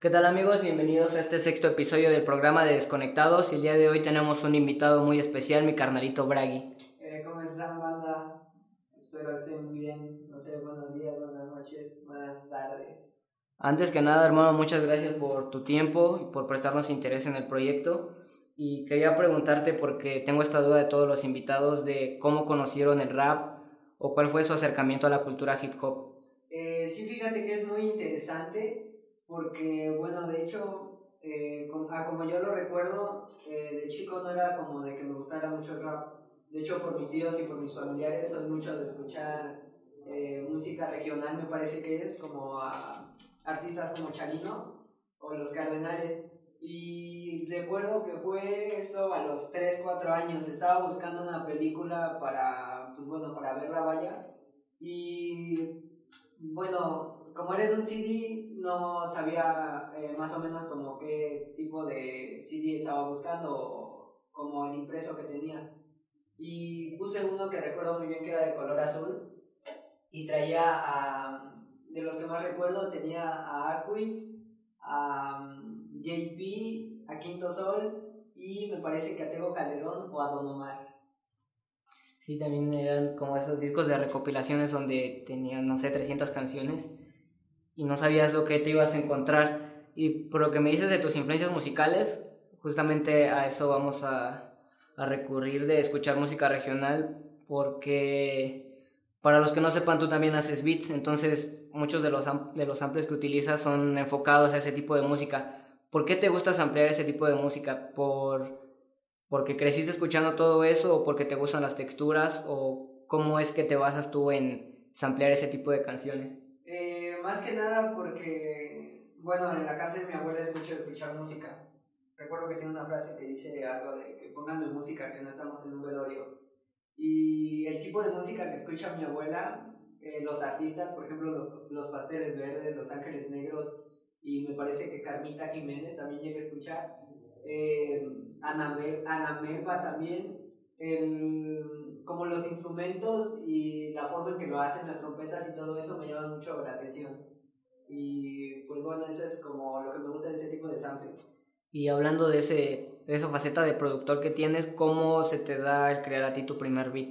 ¿Qué tal amigos? Bienvenidos a este sexto episodio del programa de Desconectados. El día de hoy tenemos un invitado muy especial, mi carnalito Bragi. Eh, ¿Cómo están, banda? Espero estén bien. No sé, buenos días, buenas noches, buenas tardes. Antes que nada, hermano, muchas gracias por tu tiempo y por prestarnos interés en el proyecto. Y quería preguntarte, porque tengo esta duda de todos los invitados, de cómo conocieron el rap o cuál fue su acercamiento a la cultura hip hop. Eh, sí, fíjate que es muy interesante porque, bueno, de hecho, eh, como, ah, como yo lo recuerdo, eh, de chico no era como de que me gustara mucho el rap. De hecho, por mis tíos y por mis familiares soy mucho de escuchar eh, música regional, me parece que es, como a artistas como Charino o Los Cardenales. Y recuerdo que fue eso a los 3, 4 años. Estaba buscando una película para, pues bueno, para verla vaya. Y bueno, como era de un CD, no sabía eh, más o menos como qué tipo de CD estaba buscando, como el impreso que tenía. Y puse uno que recuerdo muy bien que era de color azul y traía a, de los que más recuerdo, tenía a Acui, a mm, JP, a Quinto Sol y me parece que a Tego Calderón o a Don Omar. Sí, también eran como esos discos de recopilaciones donde tenían, no sé, 300 canciones y no sabías lo que te ibas a encontrar. Y por lo que me dices de tus influencias musicales, justamente a eso vamos a, a recurrir de escuchar música regional, porque para los que no sepan, tú también haces beats, entonces muchos de los, de los samples que utilizas son enfocados a ese tipo de música. ¿Por qué te gusta ampliar ese tipo de música? ¿Por, ¿Porque creciste escuchando todo eso o porque te gustan las texturas? ¿O cómo es que te basas tú en samplear ese tipo de canciones? Más que nada porque, bueno, en la casa de mi abuela escucho escuchar música. Recuerdo que tiene una frase que dice algo de que pónganme música, que no estamos en un velorio. Y el tipo de música que escucha mi abuela, eh, los artistas, por ejemplo, los, Pasteles Verdes, Los Ángeles Negros, y me parece que Carmita Jiménez también llega a escuchar. Eh, Ana, Ana Melba también. El, como los instrumentos y la forma en que lo hacen, las trompetas y todo eso me llama mucho la atención. Y pues bueno, eso es como lo que me gusta de ese tipo de samples. Y hablando de, ese, de esa faceta de productor que tienes, ¿cómo se te da el crear a ti tu primer beat?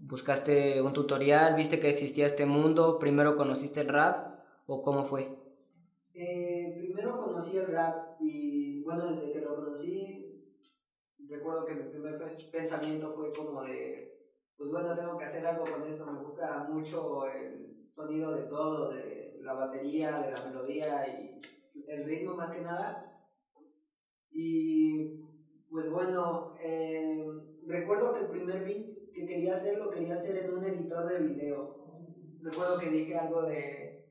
¿Buscaste un tutorial? ¿Viste que existía este mundo? ¿Primero conociste el rap? ¿O cómo fue? Eh, primero conocí el rap y bueno, desde que lo conocí, recuerdo que mi primer pensamiento fue como de, pues bueno, tengo que hacer algo con esto, me gusta mucho el sonido de todo, de la batería, de la melodía y el ritmo más que nada. Y pues bueno, eh, recuerdo que el primer beat que quería hacer lo quería hacer en un editor de video. Recuerdo que dije algo de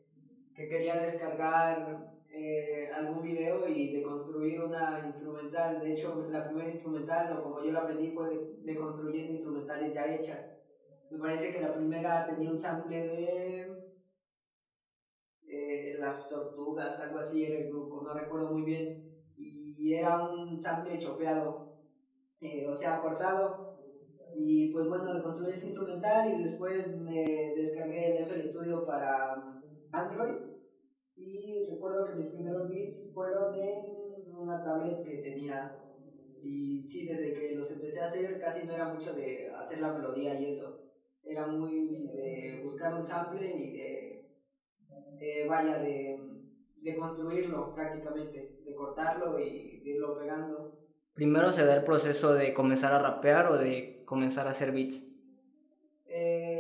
que quería descargar eh, algún video y de construir una instrumental. De hecho, la primera instrumental, o como yo la aprendí, fue de, de construir instrumentales ya hechas. Me parece que la primera tenía un sample de eh, Las Tortugas, algo así era el grupo, no recuerdo muy bien y era un sample chopeado, eh, o sea, cortado. Y pues bueno, construí ese instrumental y después me descargué el FL Studio para Android. Y recuerdo que mis primeros beats fueron en una tablet que tenía. Y sí, desde que los empecé a hacer, casi no era mucho de hacer la melodía y eso. Era muy de buscar un sample y de, de vaya, de de construirlo prácticamente, de cortarlo y de irlo pegando. ¿Primero se da el proceso de comenzar a rapear o de comenzar a hacer beats? Eh,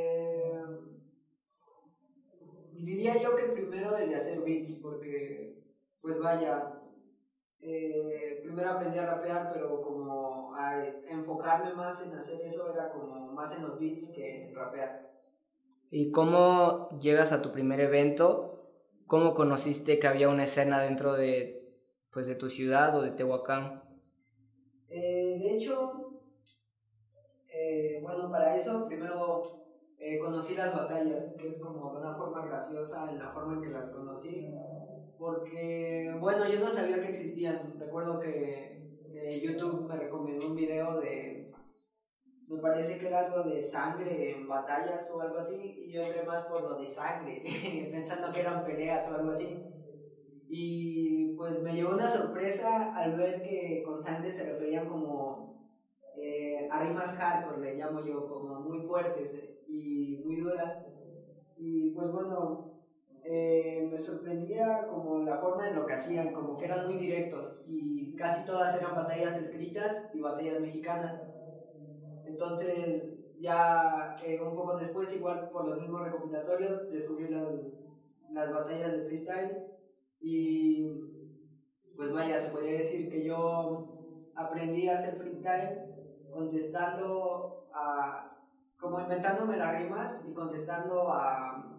diría yo que primero el de hacer beats, porque, pues vaya, eh, primero aprendí a rapear, pero como a enfocarme más en hacer eso era como más en los beats que en rapear. ¿Y cómo llegas a tu primer evento ¿Cómo conociste que había una escena dentro de, pues, de tu ciudad o de Tehuacán? Eh, de hecho, eh, bueno, para eso primero eh, conocí las batallas, que es como de una forma graciosa en la forma en que las conocí, porque, bueno, yo no sabía que existían. Recuerdo que YouTube me recomendó un video de me parece que era algo de sangre en batallas o algo así, y yo entré más por lo de sangre, pensando que eran peleas o algo así. Y pues me llevó una sorpresa al ver que con sangre se referían como a rimas hardcore, le llamo yo, como muy fuertes eh, y muy duras. Y pues bueno, eh, me sorprendía como la forma en lo que hacían, como que eran muy directos y casi todas eran batallas escritas y batallas mexicanas. Entonces ya eh, un poco después, igual por los mismos recopilatorios, descubrí las, las batallas de freestyle y pues vaya, se podría decir que yo aprendí a hacer freestyle contestando a, como inventándome las rimas y contestando a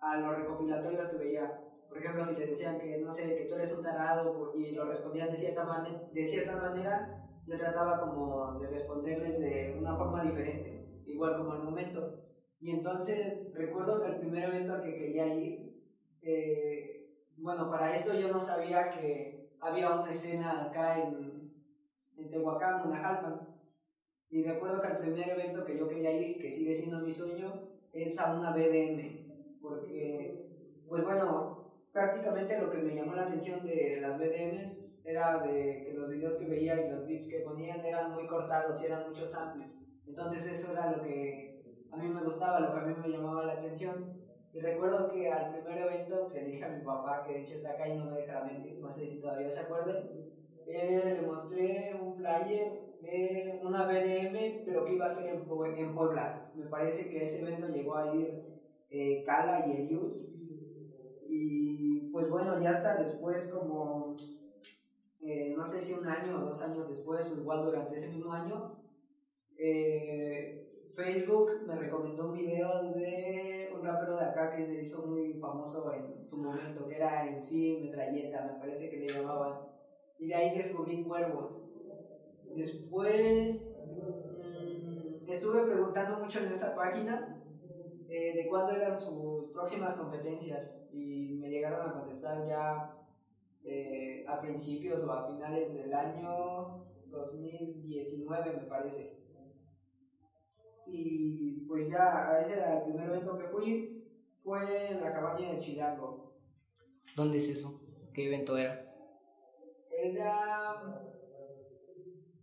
a los recopilatorios que veía. Por ejemplo, si te decían que, no sé, que tú eres un tarado y lo respondían de cierta, de cierta manera, yo trataba como de responderles de una forma diferente, igual como al momento. Y entonces recuerdo que el primer evento al que quería ir, eh, bueno, para esto yo no sabía que había una escena acá en, en Tehuacán, Guanajalpan. Y recuerdo que el primer evento que yo quería ir, que sigue siendo mi sueño, es a una BDM porque, pues bueno, prácticamente lo que me llamó la atención de las BDMs era de que los videos que veía y los beats que ponían eran muy cortados y eran muchos samples. Entonces eso era lo que a mí me gustaba, lo que a mí me llamaba la atención. Y recuerdo que al primer evento que dije a mi papá, que de hecho está acá y no me dejará mentir, no sé si todavía se acuerden, eh, le mostré un flyer de una BDM, pero que iba a ser en, en Puebla. Me parece que ese evento llegó a ir eh, Kala y Eliud. Y pues bueno, ya hasta después, como eh, no sé si un año o dos años después, o igual durante ese mismo año, eh, Facebook me recomendó un video de un rapero de acá que se hizo muy famoso en su momento, que era en sí Metralleta, me parece que le llamaban. Y de ahí descubrí Cuervos. Después estuve preguntando mucho en esa página eh, de cuándo eran sus próximas competencias y me llegaron a contestar ya eh, a principios o a finales del año 2019 me parece. Y pues ya ese era el primer evento que fui, fue en la cabaña de Chilango. ¿Dónde es eso? ¿Qué evento era? Era,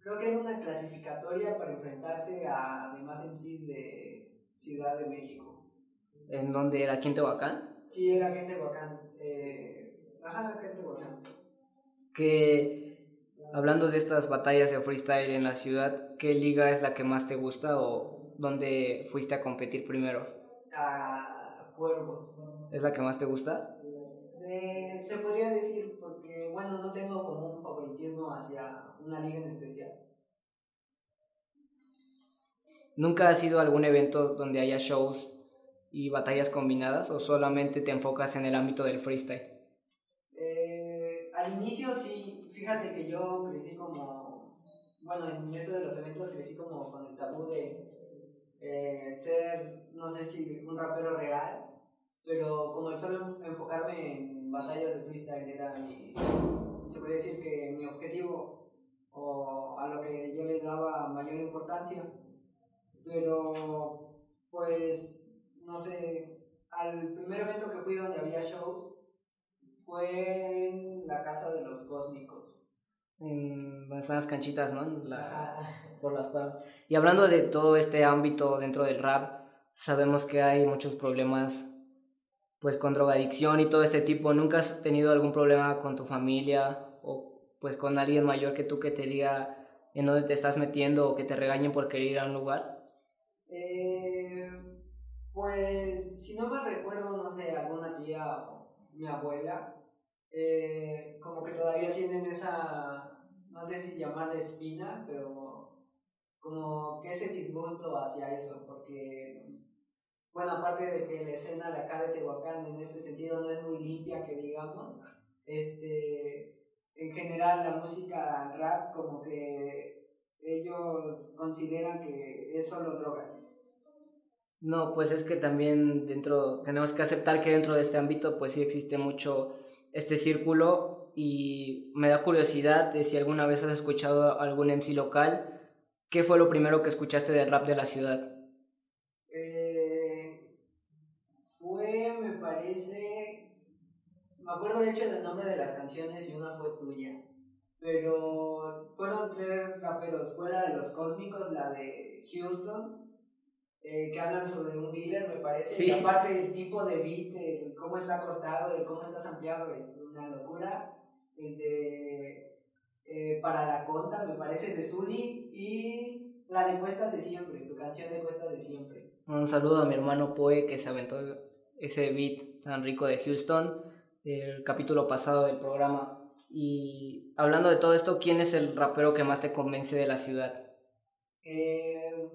creo que era una clasificatoria para enfrentarse a demás MCs de Ciudad de México. ¿En dónde era? ¿Aquí en Tehuacán? Sí, era aquí en Tehuacán. Eh, ajá, aquí en Tehuacán. Que, hablando de estas batallas de freestyle en la ciudad, ¿qué liga es la que más te gusta o dónde fuiste a competir primero? A Cuervos. ¿Es la que más te gusta? Eh, se podría decir, porque, bueno, no tengo como un favoritismo hacia una liga en especial. ¿Nunca has ido a algún evento donde haya shows y batallas combinadas o solamente te enfocas en el ámbito del freestyle? Eh, al inicio sí, fíjate que yo crecí como, bueno, en eso de los eventos crecí como con el tabú de eh, ser, no sé si un rapero real, pero como el solo enfocarme en batallas de freestyle era mi, se podría decir que mi objetivo o a lo que yo le daba mayor importancia, pero pues no sé, al primer evento que fui donde había shows fue en la casa de los cósmicos. En las canchitas, ¿no? por las Y hablando de todo este ámbito dentro del rap, sabemos que hay muchos problemas pues con drogadicción y todo este tipo. ¿Nunca has tenido algún problema con tu familia o pues con alguien mayor que tú que te diga en dónde te estás metiendo o que te regañen por querer ir a un lugar? Pues, si no me recuerdo, no sé, alguna tía o mi abuela, eh, como que todavía tienen esa, no sé si llamarla espina, pero como que ese disgusto hacia eso, porque, bueno, aparte de que la escena de acá de Tehuacán en ese sentido no es muy limpia, que digamos, este, en general la música rap como que ellos consideran que es solo drogas no, pues es que también dentro, tenemos que aceptar que dentro de este ámbito pues sí existe mucho este círculo y me da curiosidad de si alguna vez has escuchado algún MC local, ¿qué fue lo primero que escuchaste del rap de la ciudad? Parece, me acuerdo de hecho del nombre de las canciones y una fue tuya. Pero fueron tres raperos. Fue la de los cósmicos, la de Houston, eh, que hablan sobre un dealer, me parece. Sí. Y aparte el tipo de beat, el cómo está cortado, el cómo está ampliado, es una locura. El de eh, Para la Conta, me parece, de Zully. Y la de Cuestas de Siempre, tu canción de Cuestas de Siempre. Un saludo a mi hermano Poe que se aventó ese beat tan rico de Houston, el capítulo pasado del programa. Y hablando de todo esto, ¿quién es el rapero que más te convence de la ciudad? Eh,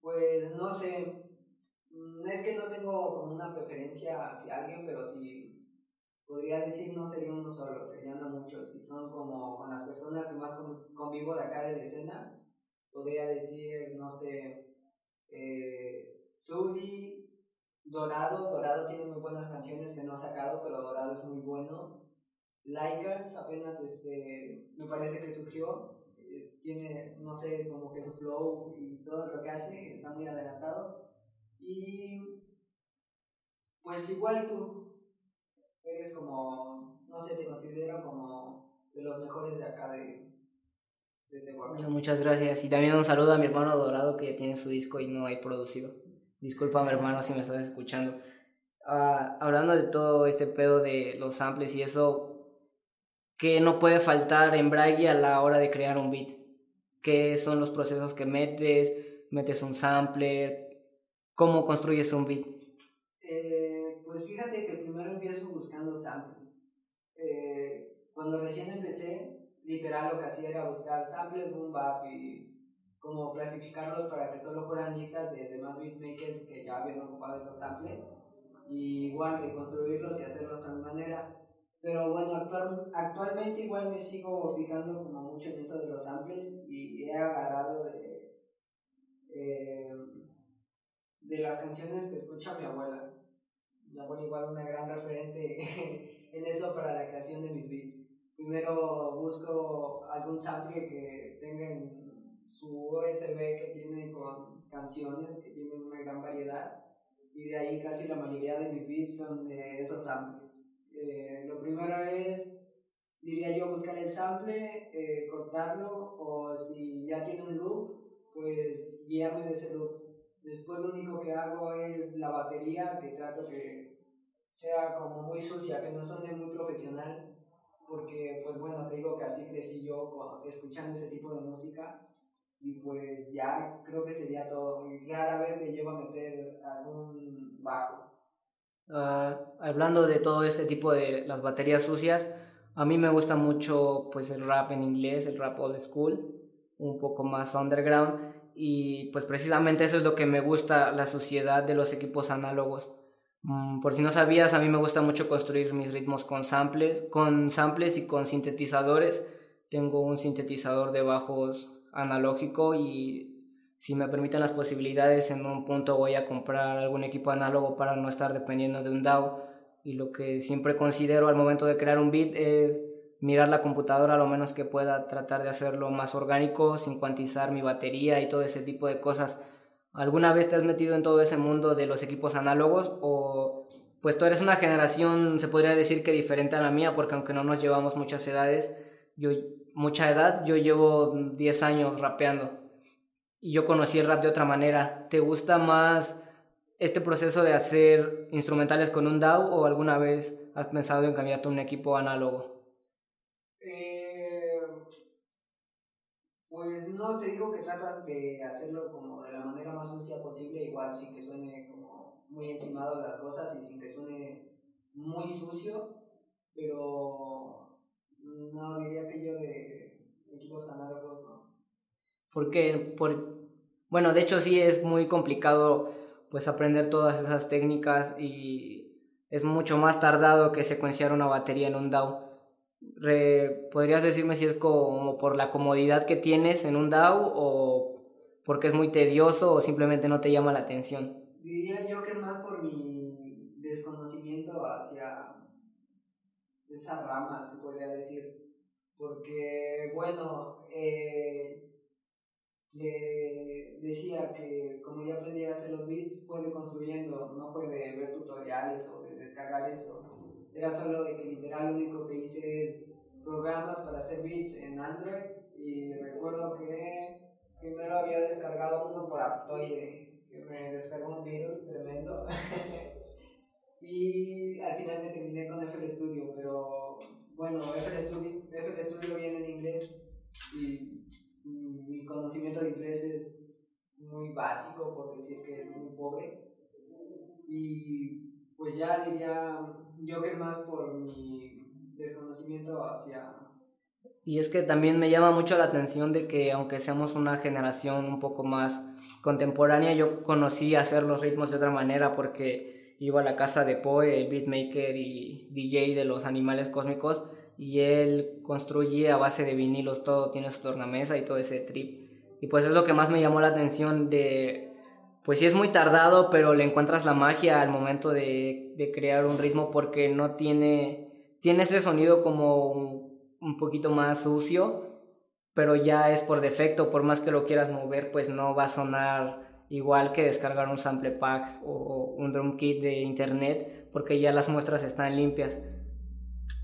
pues no sé, Mm, es que no tengo como una preferencia hacia alguien, pero si podría decir no sería uno solo, serían muchos, y son como con las personas que más con- convivo de acá de la escena, podría decir, no sé, eh, Dorado, Dorado tiene muy buenas canciones que no ha sacado, pero Dorado es muy bueno. Lycans apenas este, me parece que surgió, tiene, no sé, como que su flow y todo lo que hace está muy adelantado. Y pues igual tú eres como, no sé, te considero como de los mejores de acá de, de Tehuacán. Muchas gracias. Y también un saludo a mi hermano Dorado que ya tiene su disco y no hay producido. Disculpa, mi hermano, si me estás escuchando. Ah, hablando de todo este pedo de los samples y eso, ¿qué no puede faltar en Bragi a la hora de crear un beat? ¿Qué son los procesos que metes? ¿Metes un sampler? ¿Cómo construyes un beat? Eh, pues fíjate que primero empiezo buscando samples. Eh, cuando recién empecé, literal lo que hacía era buscar samples boom bap y como clasificarlos para que solo fueran listas de demás beatmakers que ya habían ocupado esos samples y igual de construirlos y hacerlos a mi manera. Pero bueno, actual, actualmente igual me sigo fijando como mucho en eso de los samples y he agarrado de, eh, de las canciones que escucha mi abuela. Mi abuela igual una gran referente en eso para la creación de mis beats. Primero busco algún sample que tenga en su USB que tiene con canciones, que tienen una gran variedad. Y de ahí casi la mayoría de mis beats son de esos samples. Eh, lo primero es, diría yo, buscar el sample, eh, cortarlo, o si ya tiene un loop, pues guiarme de ese loop. Después lo único que hago es la batería, que trato que sea como muy sucia, que no suene muy profesional, porque pues bueno, te digo que así crecí yo escuchando ese tipo de música y pues ya creo que sería todo. Y rara vez le llevo a meter algún bajo. Ah, hablando de todo este tipo de las baterías sucias, a mí me gusta mucho pues el rap en inglés, el rap old school, un poco más underground y pues precisamente eso es lo que me gusta, la suciedad de los equipos análogos. Mm, por si no sabías, a mí me gusta mucho construir mis ritmos con samples, con samples y con sintetizadores. Tengo un sintetizador de bajos analógico y si me permiten las posibilidades, en un punto voy a comprar algún equipo análogo para no estar dependiendo de un DAW. Y lo que siempre considero al momento de crear un beat es mirar la computadora lo menos que pueda, tratar de hacerlo más orgánico, sin cuantizar mi batería y todo ese tipo de cosas. ¿Alguna vez te has metido en todo ese mundo de los equipos análogos o pues tú eres una generación, se podría decir que diferente a la mía, porque aunque no nos llevamos muchas edades, yo mucha edad, yo llevo 10 años rapeando y yo conocí el rap de otra manera. ¿Te gusta más este proceso de hacer instrumentales con un DAW o alguna vez has pensado en cambiarte un equipo análogo? Eh, pues no te digo que tratas de hacerlo como de la manera más sucia posible, igual sin que suene como muy encimado las cosas y sin que suene muy sucio, pero no diría que yo de equipos análogos no. Porque, por, bueno, de hecho sí es muy complicado pues aprender todas esas técnicas y es mucho más tardado que secuenciar una batería en un. Re- ¿Podrías decirme si es como por la comodidad que tienes en un DAW o porque es muy tedioso o simplemente no te llama la atención? Diría yo que es más por mi desconocimiento hacia esa rama, se podría decir. Porque, bueno, eh, le decía que como yo aprendí a hacer los beats, fue de construyendo, no fue de ver tutoriales o de descargar eso. Era solo de que literal lo único que hice es programas para hacer beats en Android y recuerdo que primero había descargado uno por Aptoide, que me descargó un virus tremendo. y al final me terminé con FL Studio, pero bueno, FL Studio, FL Studio viene en inglés y mi conocimiento de inglés es muy básico, por decir que es muy pobre. Y pues ya diría yo que más por mi desconocimiento hacia... Y es que también me llama mucho la atención de que aunque seamos una generación un poco más contemporánea, yo conocí hacer los ritmos de otra manera porque iba a la casa de Poe, el beatmaker y DJ de los animales cósmicos, y él construye a base de vinilos todo, tiene su tornamesa y todo ese trip. Y pues es lo que más me llamó la atención de, pues sí es muy tardado, pero le encuentras la magia al momento de, de crear un ritmo porque no tiene, tiene ese sonido como un, un poquito más sucio, pero ya es por defecto, por más que lo quieras mover, pues no va a sonar igual que descargar un sample pack o un drum kit de internet, porque ya las muestras están limpias.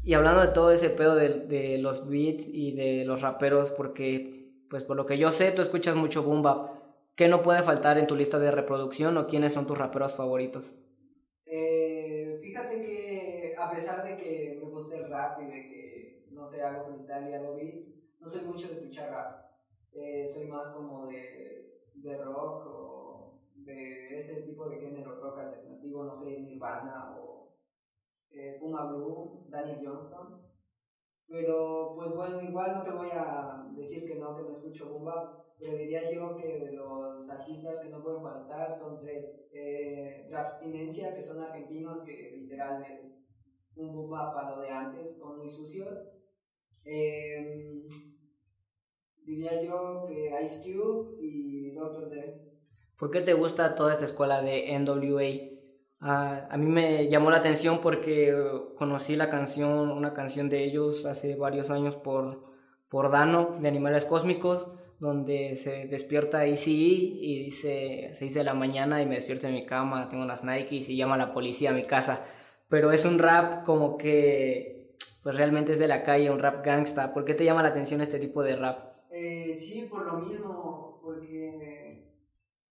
Y hablando de todo ese pedo de, los beats y de los raperos, porque, pues por lo que yo sé, tú escuchas mucho boom bap. ¿Qué no puede faltar en tu lista de reproducción o quiénes son tus raperos favoritos? Eh, fíjate que a pesar de que me gusta el rap y de que, no sé, hago freestyle y hago beats, no soy mucho de escuchar rap. Eh, soy más como de, de rock o de ese tipo de género, rock alternativo, no sé, Nirvana o eh, Puma Blue, Daniel Johnston. Pero pues bueno, igual no te voy a decir que no, que no escucho boom pero diría yo que de los artistas que no pueden faltar son tres. Eh, Rapstinencia, que son argentinos, que literal es un boom para lo de antes, son muy sucios. Eh, diría yo que Ice Cube y Dr. Dre. ¿Por qué te gusta toda esta escuela de NWA? Uh, a mí me llamó la atención porque conocí la canción, una canción de ellos hace varios años por, por Dano, de Animales Cósmicos, donde se despierta Easy y dice 6 de la mañana y me despierto en mi cama, tengo unas Nikes y llama a la policía a mi casa. Pero es un rap como que, pues realmente es de la calle, un rap gangsta. ¿Por qué te llama la atención este tipo de rap? Eh, sí, por lo mismo, porque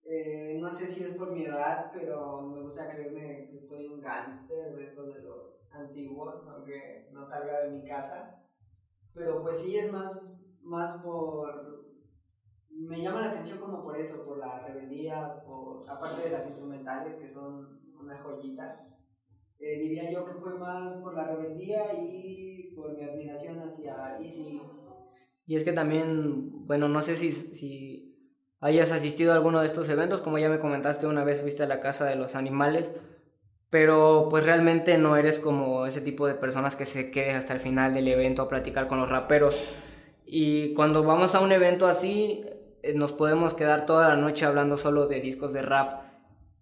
eh, no sé si es por mi edad, pero me gusta creerme que soy un gángster de esos de los antiguos, aunque no salga de mi casa. Pero pues sí es más, más por... Me llama la atención como por eso, por la rebeldía, por, aparte de las instrumentales que son una joyita. Eh, diría yo que fue más por la rebeldía y por mi admiración hacia Easy. Y es que también, bueno, no sé si, si hayas asistido a alguno de estos eventos, como ya me comentaste una vez fuiste la casa de los animales, pero pues realmente no eres como ese tipo de personas que se quede hasta el final del evento a platicar con los raperos. Y cuando vamos a un evento así, eh, nos podemos quedar toda la noche hablando solo de discos de rap,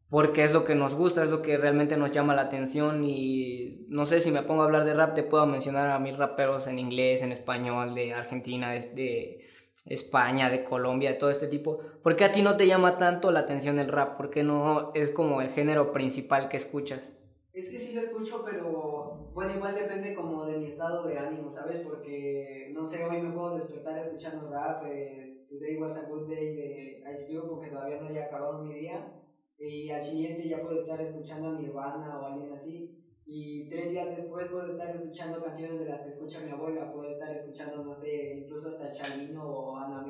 porque es lo que nos gusta, es lo que realmente nos llama la atención y no sé si me pongo a hablar de rap, te puedo mencionar a mis raperos en inglés, en español, de Argentina, de, España, de Colombia, de todo este tipo. ¿Por qué a ti no te llama tanto la atención el rap? ¿Por qué no es como el género principal que escuchas? Es que sí lo escucho, pero bueno, igual depende como de mi estado de ánimo, ¿sabes? Porque, no sé, hoy me puedo despertar escuchando rap, eh, Today was a good day de Ice Cube, porque todavía no haya acabado mi día, y al siguiente ya puedo estar escuchando a Nirvana o alguien así, y tres días después puedo estar escuchando canciones de las que escucha mi abuela, puedo estar escuchando, no sé, incluso hasta Chalino o Ana,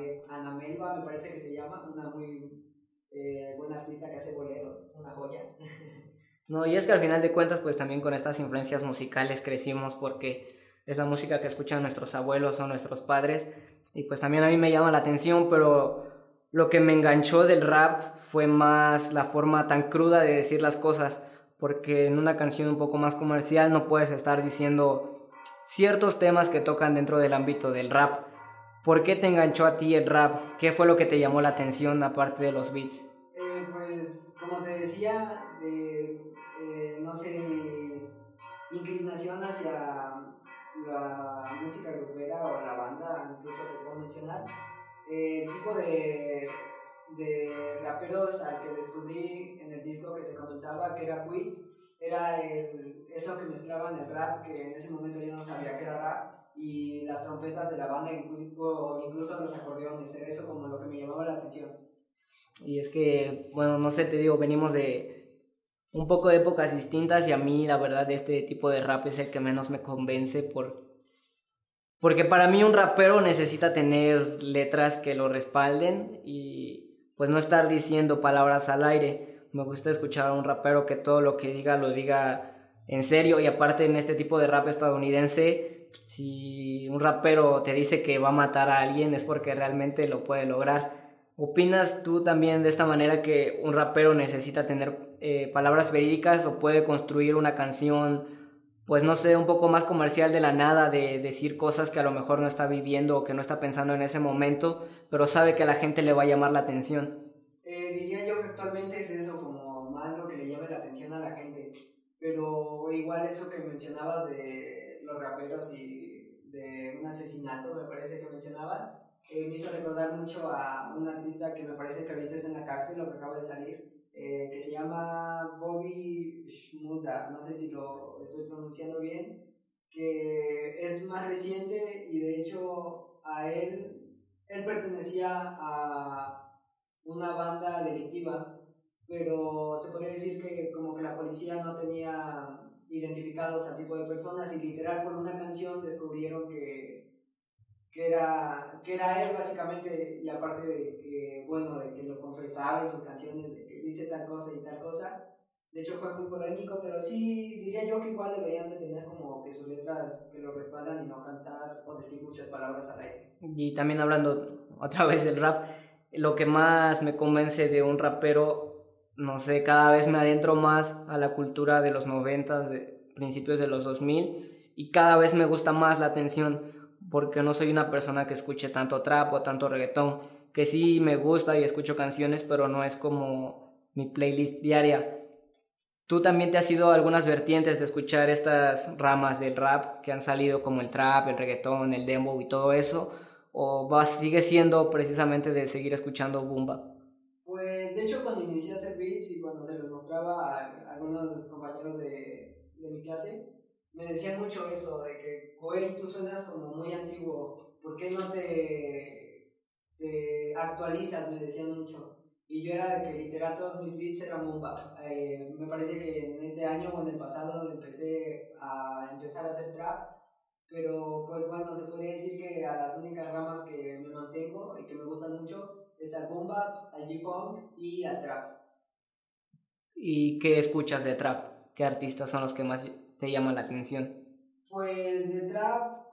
Melba, me parece que se llama, una muy eh, buena artista que hace boleros, una joya. No, y es que al final de cuentas, pues también con estas influencias musicales crecimos porque es la música que escuchan nuestros abuelos o nuestros padres, y pues también a mí me llama la atención, pero lo que me enganchó del rap fue más la forma tan cruda de decir las cosas porque en una canción un poco más comercial no puedes estar diciendo ciertos temas que tocan dentro del ámbito del rap. ¿Por qué te enganchó a ti el rap? ¿Qué fue lo que te llamó la atención aparte de los beats? Eh, pues como te decía, eh, no sé, mi inclinación hacia la música grupera o la banda, incluso te puedo mencionar, el tipo de, de raperos al que descubrí en el disco que te comentaba, que era Quid, era el, eso que mezclaban el rap, que en ese momento yo no sabía que era rap, y las trompetas de la banda, incluso, incluso los acordeones, era eso como lo que me llamaba la atención. Y es que, bueno, no sé, te digo, venimos de un poco de épocas distintas y a mí la verdad este tipo de rap es el que menos me convence por... Porque para mí un rapero necesita tener letras que lo respalden y pues no estar diciendo palabras al aire. Me gusta escuchar a un rapero que todo lo que diga lo diga en serio y aparte en este tipo de rap estadounidense, si un rapero te dice que va a matar a alguien es porque realmente lo puede lograr ¿Opinas tú también de esta manera que un rapero necesita tener eh, palabras verídicas o puede construir una canción, pues no sé, un poco más comercial de la nada, de decir cosas que a lo mejor no está viviendo o que no está pensando en ese momento, pero sabe que a la gente le va a llamar la atención? Eh, diría yo que actualmente es eso, como más lo que le llame la atención a la gente, pero igual eso que mencionabas de los raperos y de un asesinato, me parece que mencionabas eh, me hizo recordar mucho a un artista que me parece que ahorita está en la cárcel, lo que acaba de salir, eh, que se llama Bobby Shmurda, no sé si lo estoy pronunciando bien, que es más reciente y de hecho a él, él pertenecía a una banda delictiva, pero se podría decir que como que la policía no tenía identificados al tipo de personas y literal por una canción descubrieron que que era, que era él básicamente, y aparte de que, bueno, de que lo confesaba en sus canciones, de que dice tal cosa y tal cosa, de hecho fue muy polémico, pero sí diría yo que igual deberían de tener como que sus letras que lo respaldan y no cantar o decir muchas palabras al aire. Y también hablando otra vez del rap, lo que más me convence de un rapero, no sé, cada vez me adentro más a la cultura de los 90, de principios de los 2000, y cada vez me gusta más la atención porque no soy una persona que escuche tanto trap o tanto reggaetón, que sí me gusta y escucho canciones, pero no es como mi playlist diaria. ¿Tú también te has ido a algunas vertientes de escuchar estas ramas del rap que han salido como el trap, el reggaetón, el dembow y todo eso? ¿O vas, sigue siendo precisamente de seguir escuchando Bumba? Pues de hecho cuando inicié a hacer beats y cuando se los mostraba a algunos de los compañeros de, de mi clase, me decían mucho eso, de que, güey, tú suenas como muy antiguo, ¿por qué no te, actualizas? Me decían mucho. Y yo era de que literal todos mis beats eran bomba. Eh, me parece que en este año o en el pasado empecé a empezar a hacer trap, pero pues bueno, se podría decir que a las únicas ramas que me mantengo y que me gustan mucho es al bomba, al G-Funk y al trap. ¿Y qué escuchas de trap? ¿Qué artistas son los que más te llama la atención? Pues de trap,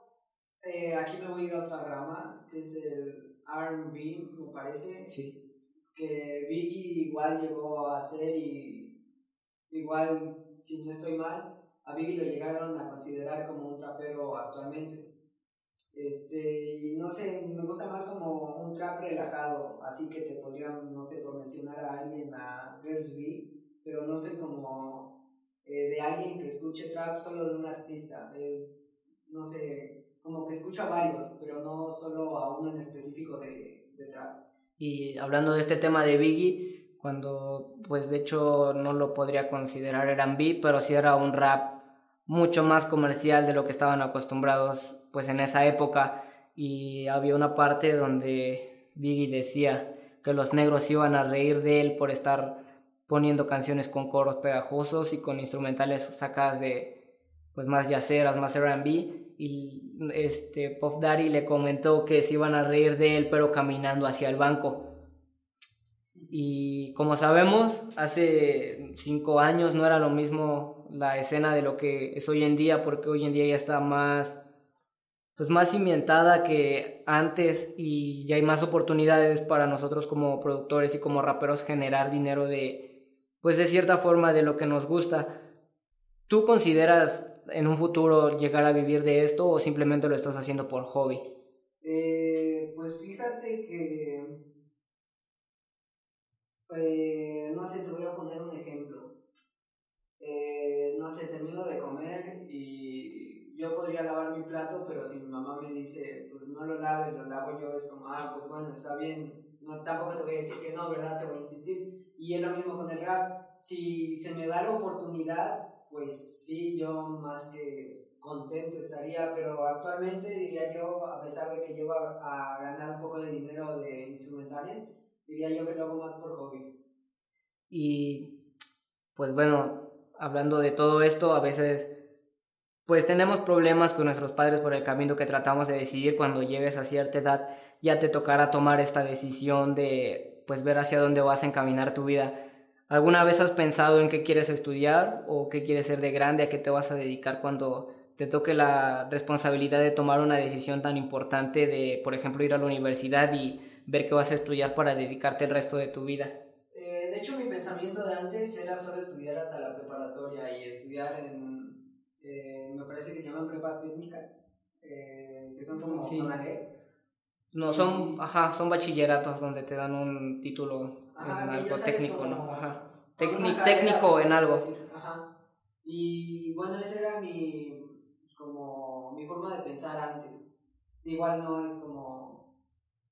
eh, aquí me voy a ir a otra rama, que es el RB, me parece. Sí. Que Biggie igual llegó a ser y igual, si no estoy mal, a Biggie lo llegaron a considerar como un trapero actualmente. Este, y no sé, me gusta más como un trap relajado, así que te podrían, no sé, por mencionar a alguien, a Girls B, pero no sé cómo eh, de alguien que escuche trap solo de un artista. Es, no sé, como que escucho a varios, pero no solo a uno en específico de, de trap. Y hablando de este tema de Biggie, cuando pues de hecho no lo podría considerar R&B, pero sí era un rap mucho más comercial de lo que estaban acostumbrados pues en esa época y había una parte donde Biggie decía que los negros iban a reír de él por estar poniendo canciones con coros pegajosos y con instrumentales sacadas de pues más yaceras, más R&B y este Puff Daddy le comentó que se iban a reír de él pero caminando hacia el banco. Y como sabemos, hace cinco años no era lo mismo la escena de lo que es hoy en día, porque hoy en día ya está más, pues más cimentada que antes y ya hay más oportunidades para nosotros como productores y como raperos generar dinero de, pues de cierta forma de lo que nos gusta. ¿Tú consideras en un futuro llegar a vivir de esto o simplemente lo estás haciendo por hobby? Eh, pues fíjate que, eh, no sé, te voy a poner un ejemplo. Eh, no sé, termino de comer y yo podría lavar mi plato, pero si mi mamá me dice, pues no lo laves, lo lavo yo, es como, ah, pues bueno, está bien, no, tampoco te voy a decir que no, ¿verdad? Te voy a insistir. Y es lo mismo con el rap, si se me da la oportunidad, pues sí, yo más que contento estaría, pero actualmente diría yo, a pesar de que yo a, a ganar un poco de dinero de instrumentales, diría yo que lo hago más por hobby. Y pues bueno, hablando de todo esto, a veces pues tenemos problemas con nuestros padres por el camino que tratamos de decidir cuando llegues a cierta edad, ya te tocará tomar esta decisión de pues ver hacia dónde vas a encaminar tu vida. ¿Alguna vez has pensado en qué quieres estudiar o qué quieres ser de grande, a qué te vas a dedicar cuando te toque la responsabilidad de tomar una decisión tan importante de, por ejemplo, ir a la universidad y ver qué vas a estudiar para dedicarte el resto de tu vida? Eh, de hecho, mi pensamiento de antes era solo estudiar hasta la preparatoria y estudiar en eh, me parece que se llaman prepas técnicas, eh, que son como sí. No, son, ajá, son bachilleratos donde te dan un título en algo técnico, ¿no? Ajá. técnico en algo. Ajá. Y bueno, esa era mi, como, mi forma de pensar antes. Igual no es como,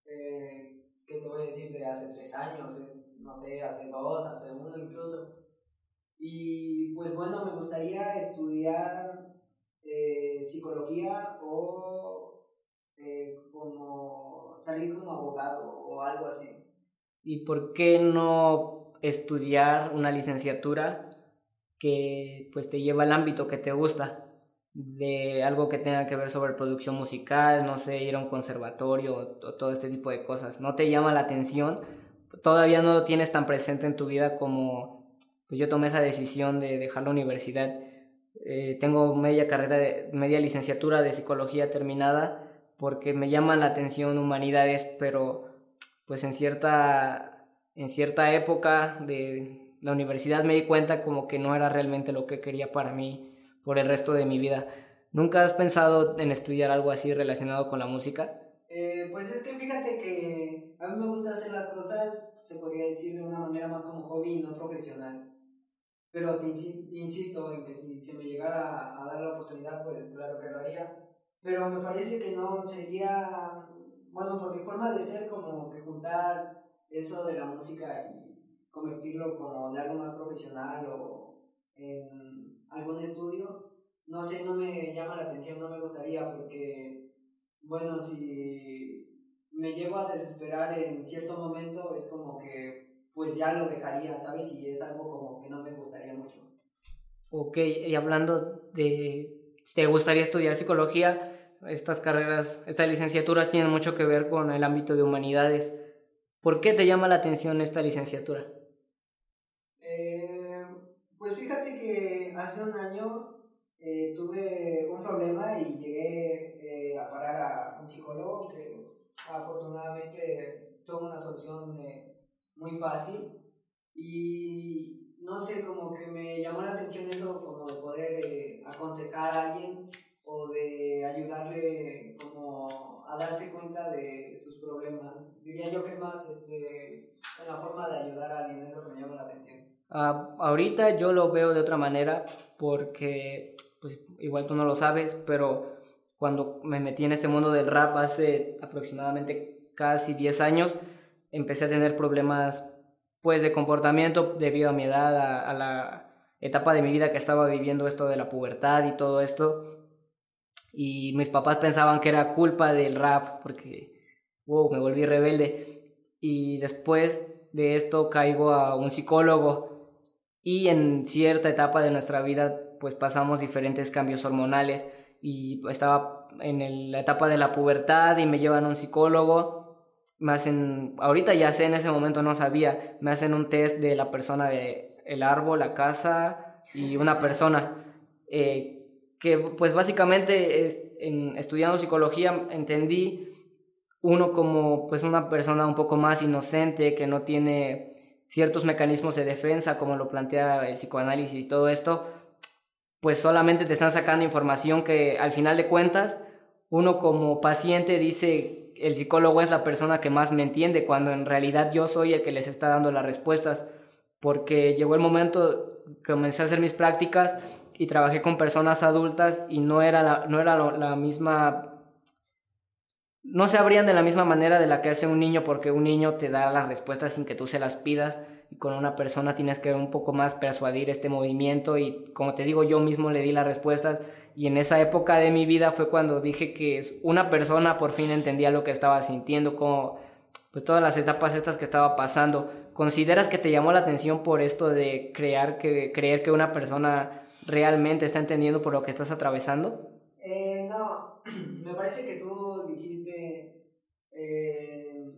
eh, ¿qué te voy a decir? De hace tres años, no sé, hace dos, hace uno incluso. Y pues bueno, me gustaría estudiar eh, psicología o eh, como salir como abogado o algo así. ¿Y por qué no estudiar una licenciatura que pues te lleva al ámbito que te gusta? de algo que tenga que ver sobre producción musical, no sé, ir a un conservatorio o, todo este tipo de cosas. ¿No te llama la atención? Todavía no lo tienes tan presente en tu vida como pues yo tomé esa decisión de dejar la universidad. Eh, tengo media carrera, de, media licenciatura de psicología terminada porque me llaman la atención humanidades, pero pues en cierta, en cierta época de la universidad me di cuenta como que no era realmente lo que quería para mí por el resto de mi vida. ¿Nunca has pensado en estudiar algo así relacionado con la música? Eh, pues es que fíjate que a mí me gusta hacer las cosas, se podría decir de una manera más como hobby y no profesional. Pero te insisto en que si se me llegara a, dar la oportunidad, pues claro que lo haría. Pero me parece que no sería, bueno, por mi forma de ser, como que juntar eso de la música y convertirlo como de algo más profesional o en algún estudio, no sé, no me llama la atención, no me gustaría porque, bueno, si me llevo a desesperar en cierto momento, es como que pues ya lo dejaría, ¿sabes? Y es algo como que no me gustaría mucho. Ok, y hablando de, ¿te gustaría estudiar psicología? Estas carreras, estas licenciaturas tienen mucho que ver con el ámbito de humanidades. ¿Por qué te llama la atención esta licenciatura? Eh, pues fíjate que hace un año eh, tuve un problema y llegué eh, a parar a un psicólogo que afortunadamente tuvo una solución de muy fácil y no sé, como que me llamó la atención eso, como de poder eh, aconsejar a alguien o de ayudarle como a darse cuenta de sus problemas. Diría yo que más este, en la forma de ayudar a alguien que me llama la atención. Uh, ahorita yo lo veo de otra manera porque, pues igual tú no lo sabes, pero cuando me metí en este mundo del rap hace aproximadamente casi 10 años, empecé a tener problemas pues de comportamiento debido a mi edad, a, la etapa de mi vida que estaba viviendo esto de la pubertad y todo esto. Y mis papás pensaban que era culpa del rap porque, wow, me volví rebelde. Y después de esto caigo a un psicólogo y en cierta etapa de nuestra vida pues pasamos diferentes cambios hormonales y estaba en la etapa de la pubertad y me llevan a un psicólogo me hacen, ahorita ya sé, en ese momento no sabía, me hacen un test de la persona de el árbol, la casa y una persona. Eh, que pues básicamente en, estudiando psicología entendí uno como pues una persona un poco más inocente que no tiene ciertos mecanismos de defensa como lo plantea el psicoanálisis y todo esto pues solamente te están sacando información que al final de cuentas uno como paciente dice el psicólogo es la persona que más me entiende, cuando en realidad yo soy el que les está dando las respuestas, porque llegó el momento, comencé a hacer mis prácticas y trabajé con personas adultas y no era la, no era la misma no se abrían de la misma manera de la que hace un niño porque un niño te da las respuestas sin que tú se las pidas. Y con una persona tienes que un poco más persuadir este movimiento y como te digo yo mismo le di las respuestas. Y en esa época de mi vida fue cuando dije que una persona por fin entendía lo que estaba sintiendo como pues todas las etapas estas que estaba pasando. Consideras que te llamó la atención por esto de crear que creer que una persona realmente está entendiendo por lo que estás atravesando eh, no me parece que tú dijiste eh,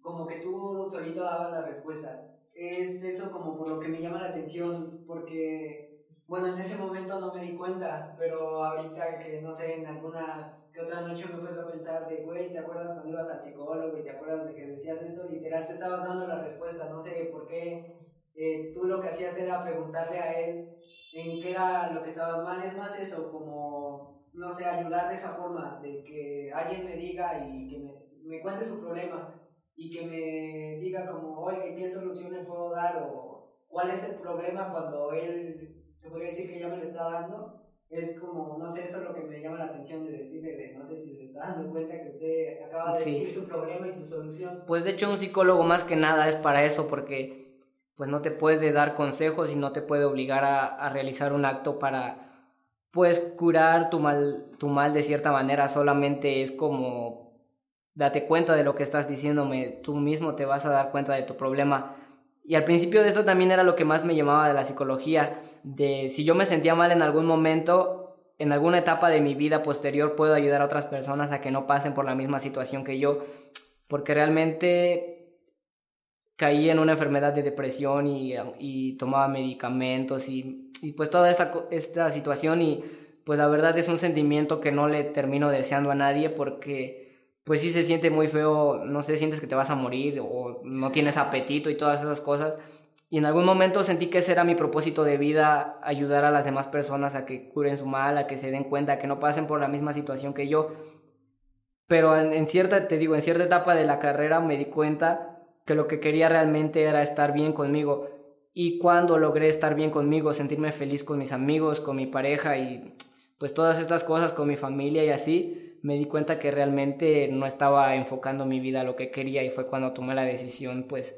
como que tú solito dabas las respuestas es eso como por lo que me llama la atención porque bueno, en ese momento no me di cuenta, pero ahorita que no sé, en alguna que otra noche me he puesto a pensar de, güey, ¿te acuerdas cuando ibas al psicólogo y te acuerdas de que decías esto? Literal, te estabas dando la respuesta, no sé por qué. Eh, tú lo que hacías era preguntarle a él en qué era lo que estabas mal. Es más eso, como, no sé, ayudar de esa forma, de que alguien me diga y que me, me cuente su problema y que me diga como, oye, ¿qué solución le puedo dar? O cuál es el problema cuando él se podría decir que ya me lo está dando, es como, no sé, eso es lo que me llama la atención de decirle, de, no sé si se está dando cuenta que usted acaba de decir su problema y su solución. Pues de hecho un psicólogo más que nada es para eso, porque pues no te puede dar consejos y no te puede obligar a, a realizar un acto para pues curar tu mal, tu mal de cierta manera, solamente es como date cuenta de lo que estás diciéndome, tú mismo te vas a dar cuenta de tu problema. Y al principio de eso también era lo que más me llamaba de la psicología, de si yo me sentía mal en algún momento, en alguna etapa de mi vida posterior, puedo ayudar a otras personas a que no pasen por la misma situación que yo, porque realmente caí en una enfermedad de depresión y, y tomaba medicamentos y, y, pues toda esta, esta situación y pues la verdad es un sentimiento que no le termino deseando a nadie porque pues sí se siente muy feo, no sé, sientes que te vas a morir o no tienes apetito y todas esas cosas. Y en algún momento sentí que ese era mi propósito de vida, ayudar a las demás personas a que curen su mal, a que se den cuenta, que no pasen por la misma situación que yo. Pero en, cierta, te digo, en cierta etapa de la carrera me di cuenta que lo que quería realmente era estar bien conmigo. Y cuando logré estar bien conmigo, sentirme feliz con mis amigos, con mi pareja y pues todas estas cosas con mi familia y así, me di cuenta que realmente no estaba enfocando mi vida a lo que quería y fue cuando tomé la decisión pues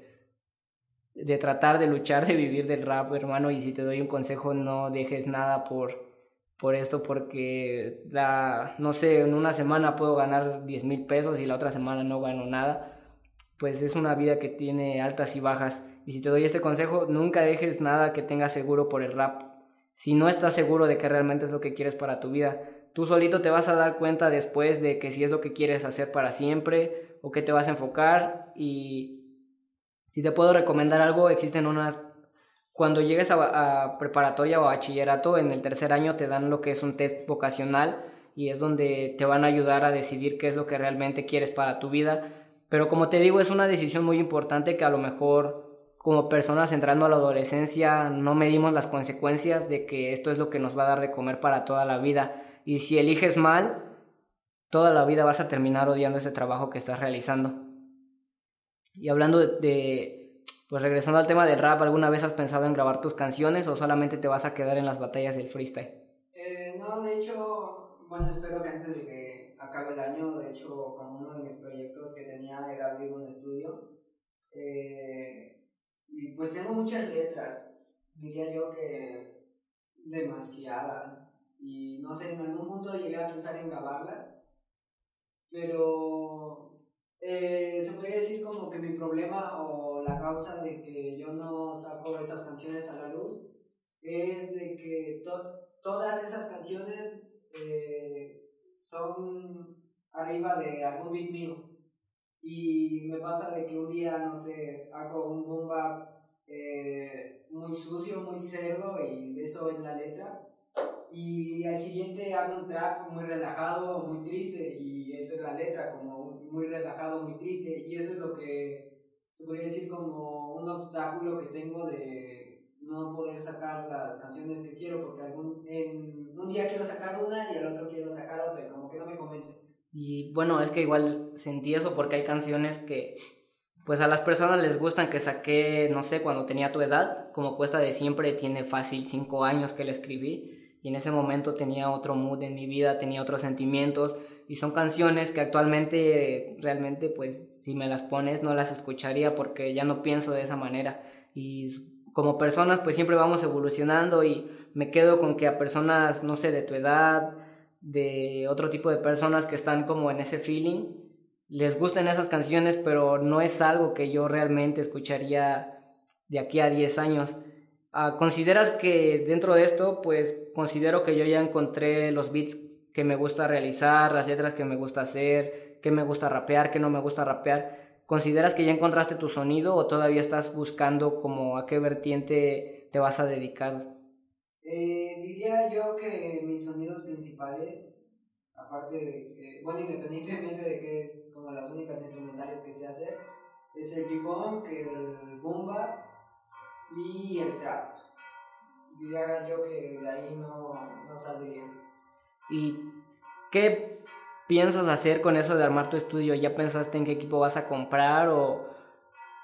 de tratar de luchar, de vivir del rap, hermano, y si te doy un consejo, no dejes nada por, por esto, porque la, no sé, en una semana puedo ganar 10 mil pesos y la otra semana no gano nada, pues es una vida que tiene altas y bajas. Y si te doy este consejo, nunca dejes nada que tengas seguro por el rap. Si no estás seguro de que realmente es lo que quieres para tu vida, tú solito te vas a dar cuenta después de que si es lo que quieres hacer para siempre o que te vas a enfocar y si te puedo recomendar algo, existen unas... Cuando llegues a, preparatoria o bachillerato, en el tercer año te dan lo que es un test vocacional y es donde te van a ayudar a decidir qué es lo que realmente quieres para tu vida. Pero como te digo, es una decisión muy importante que a lo mejor como personas entrando a la adolescencia no medimos las consecuencias de que esto es lo que nos va a dar de comer para toda la vida. Y si eliges mal, toda la vida vas a terminar odiando ese trabajo que estás realizando. Y hablando de, pues regresando al tema del rap, ¿alguna vez has pensado en grabar tus canciones o solamente te vas a quedar en las batallas del freestyle? Eh, no, de hecho, bueno, espero que antes de que acabe el año, de hecho, como uno de mis proyectos que tenía era abrir un estudio. Eh, y pues tengo muchas letras, diría yo que demasiadas. Y no sé, en algún punto llegué a pensar en grabarlas, pero eh, se podría decir como que mi problema o la causa de que yo no saco esas canciones a la luz es de que todas esas canciones eh, son arriba de algún beat. Y me pasa de que un día, no sé, hago un boom eh, muy sucio, muy cerdo y eso es la letra. Y al siguiente hago un trap muy relajado, muy triste y eso es la letra, como muy relajado, muy triste, y eso es lo que se podría decir como un obstáculo que tengo de no poder sacar las canciones que quiero, porque algún, en un día quiero sacar una y al otro quiero sacar otra, y como que no me convence. Y bueno, es que igual sentí eso porque hay canciones que pues a las personas les gustan que saqué, no sé, cuando tenía tu edad, como cuesta de siempre, tiene fácil cinco años que la escribí y en ese momento tenía otro mood en mi vida, tenía otros sentimientos y son canciones que actualmente realmente pues si me las pones no las escucharía porque ya no pienso de esa manera y como personas pues siempre vamos evolucionando y me quedo con que a personas no sé de tu edad de otro tipo de personas que están como en ese feeling les gustan esas canciones pero no es algo que yo realmente escucharía de aquí a 10 años Ah, ¿Consideras que dentro de esto, pues considero que yo ya encontré los beats que me gusta realizar, las letras que me gusta hacer, que me gusta rapear, que no me gusta rapear? ¿Consideras que ya encontraste tu sonido o todavía estás buscando como a qué vertiente te vas a dedicar? Eh, diría yo que mis sonidos principales, aparte de, bueno, independientemente de que es como las únicas instrumentales que sé hacer, es el g el boomba y el trap. Diría yo que de ahí no, no saldría. ¿Y qué piensas hacer con eso de armar tu estudio? ¿Ya pensaste en qué equipo vas a comprar o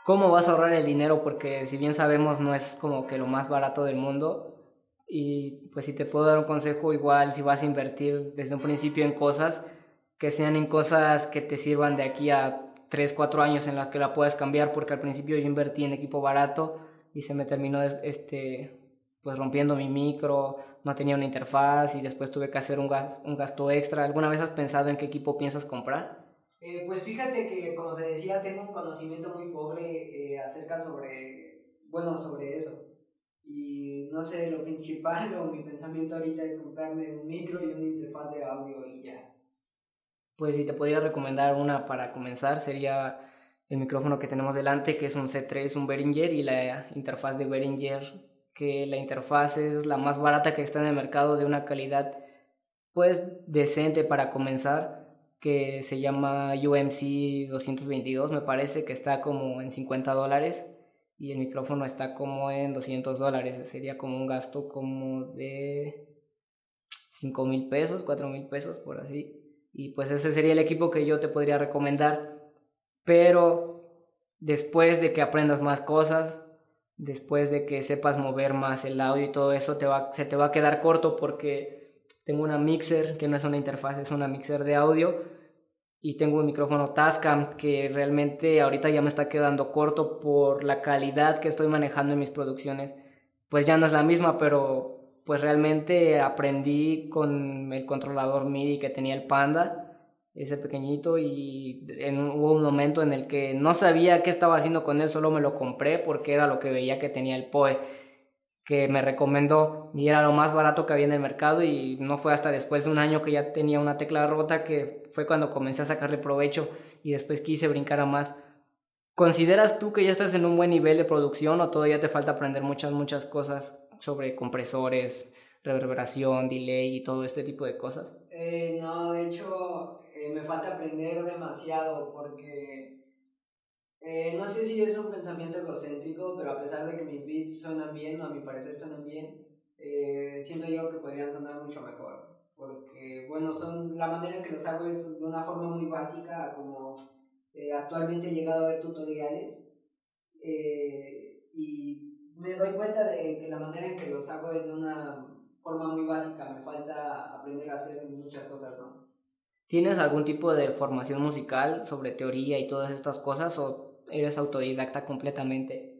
cómo vas a ahorrar el dinero? Porque si bien sabemos no es como que lo más barato del mundo. Y pues si te puedo dar un consejo igual, si vas a invertir desde un principio en cosas, que sean en cosas que te sirvan de aquí a 3, 4 años en las que la puedas cambiar, porque al principio yo invertí en equipo barato y se me terminó este pues rompiendo mi micro, no tenía una interfaz y después tuve que hacer un, gasto, un gasto extra. ¿Alguna vez has pensado en qué equipo piensas comprar? Eh, pues fíjate que, como te decía, tengo un conocimiento muy pobre eh, acerca sobre, bueno, sobre eso. Y no sé, lo principal o mi pensamiento ahorita es comprarme un micro y una interfaz de audio y ya. Pues si te podría recomendar una para comenzar sería el micrófono que tenemos delante, que es un C3, un Behringer, y la interfaz de Behringer, que la interfaz es la más barata que está en el mercado de una calidad pues decente para comenzar, que se llama UMC 222, me parece que está como en 50 dólares y el micrófono está como en 200 dólares, sería como un gasto como de 5 mil pesos, 4 mil pesos por así. Y pues ese sería el equipo que yo te podría recomendar pero después de que aprendas más cosas, después de que sepas mover más el audio y todo eso, te va, se te va a quedar corto porque tengo una mixer que no es una interfaz, es una mixer de audio y tengo un micrófono Tascam que realmente ahorita ya me está quedando corto por la calidad que estoy manejando en mis producciones. Pues ya no es la misma, pero pues realmente aprendí con el controlador MIDI que tenía el Panda ese pequeñito y en, hubo un momento en el que no sabía qué estaba haciendo con él, solo me lo compré porque era lo que veía que tenía el POE que me recomendó y era lo más barato que había en el mercado y no fue hasta después de un año que ya tenía una tecla rota que fue cuando comencé a sacarle provecho y después quise brincar a más. ¿Consideras tú que ya estás en un buen nivel de producción o todavía te falta aprender muchas, muchas cosas sobre compresores, reverberación, delay y todo este tipo de cosas? Eh, no, de hecho, me falta aprender demasiado porque eh, no sé si es un pensamiento egocéntrico, pero a pesar de que mis beats suenan bien, o a mi parecer suenan bien, eh, siento yo que podrían sonar mucho mejor. Porque, bueno, son la manera en que los hago es de una forma muy básica, como actualmente he llegado a ver tutoriales y me doy cuenta de que la manera en que los hago es de una forma muy básica, me falta aprender a hacer muchas cosas más. ¿Tienes algún tipo de formación musical sobre teoría y todas estas cosas o eres autodidacta completamente?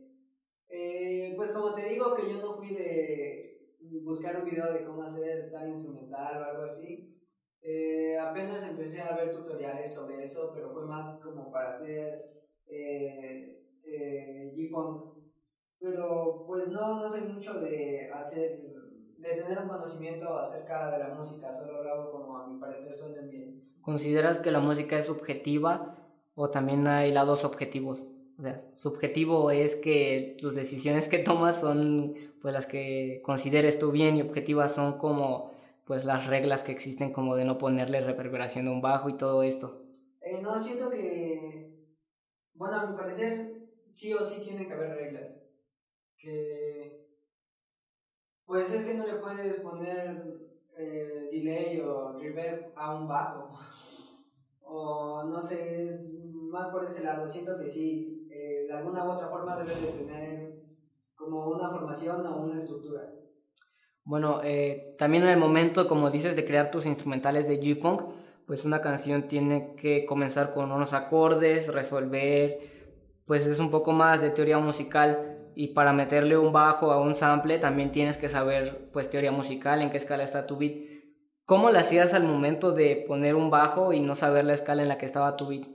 Eh, pues como te digo que yo no fui de buscar un video de cómo hacer tal instrumental o algo así. Eh, apenas empecé a ver tutoriales sobre eso, pero fue más como para hacer eh, eh G-Funk. Pero pues no, no soy mucho de hacer de tener un conocimiento acerca de la música, solo lo hago como a mi parecer suena bien. ¿Consideras que la música es subjetiva o también hay lados objetivos? O sea, subjetivo es que tus decisiones que tomas son pues las que consideres tú bien y objetivas son como pues las reglas que existen como de no ponerle reverberación a un bajo y todo esto. Eh, no, siento que, bueno, a mi parecer sí o sí tienen que haber reglas. Que pues es que no le puedes poner eh, delay o reverb a un bajo. O no sé, es más por ese lado. Siento que sí, eh, de alguna u otra forma debe de tener como una formación o una estructura. Bueno, eh, también en el momento, como dices, de crear tus instrumentales de G-Funk, pues una canción tiene que comenzar con unos acordes, resolver, pues es un poco más de teoría musical y para meterle un bajo a un sample también tienes que saber pues teoría musical, en qué escala está tu beat. ¿Cómo lo hacías al momento de poner un bajo y no saber la escala en la que estaba tu beat?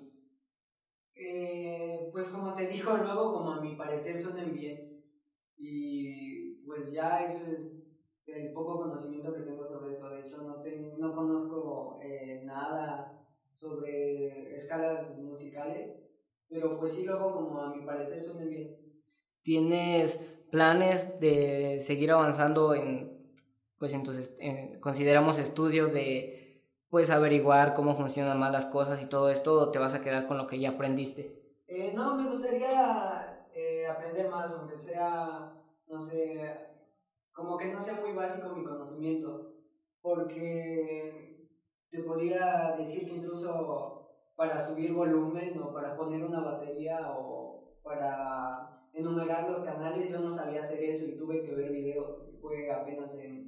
Eh, pues como te digo luego, como a mi parecer suenan bien y pues ya eso es el poco conocimiento que tengo sobre eso. De hecho no, no conozco eh, nada sobre escalas musicales, pero pues sí luego como a mi parecer suenan bien. ¿Tienes planes de seguir avanzando en, pues entonces, consideramos estudios de, pues averiguar cómo funcionan más las cosas y todo esto, o te vas a quedar con lo que ya aprendiste? Eh, no, me gustaría eh, aprender más, aunque sea, no sé, como que no sea muy básico mi conocimiento, porque te podría decir que incluso para subir volumen o para poner una batería o para enumerar los canales, yo no sabía hacer eso y tuve que ver videos. Fue apenas en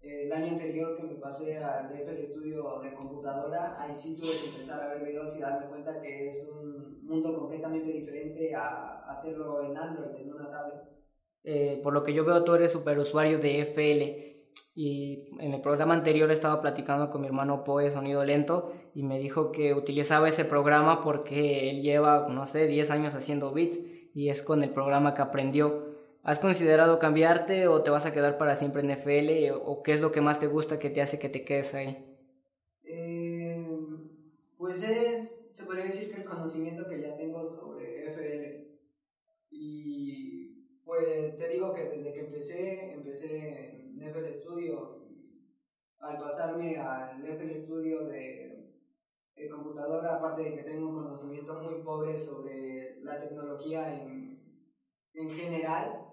el año anterior que me pasé al FL Studio de computadora, ahí sí tuve que empezar a ver videos y darme cuenta que es un mundo completamente diferente a hacerlo en Android, en una tablet. Eh, por lo que yo veo, tú eres super usuario de FL. Y en el programa anterior estaba platicando con mi hermano Poe Sonido Lento y me dijo que utilizaba ese programa porque él lleva, no sé, 10 años haciendo beats y es con el programa que aprendió. ¿Has considerado cambiarte o te vas a quedar para siempre en FL o qué es lo que más te gusta que te hace que te quedes ahí? Eh, pues es, se podría decir que el conocimiento que ya tengo sobre FL y pues te digo que desde que empecé, empecé en FL Studio. Al pasarme al FL Studio de eh, computadora, aparte de que tengo un conocimiento muy pobre sobre la tecnología en, en general,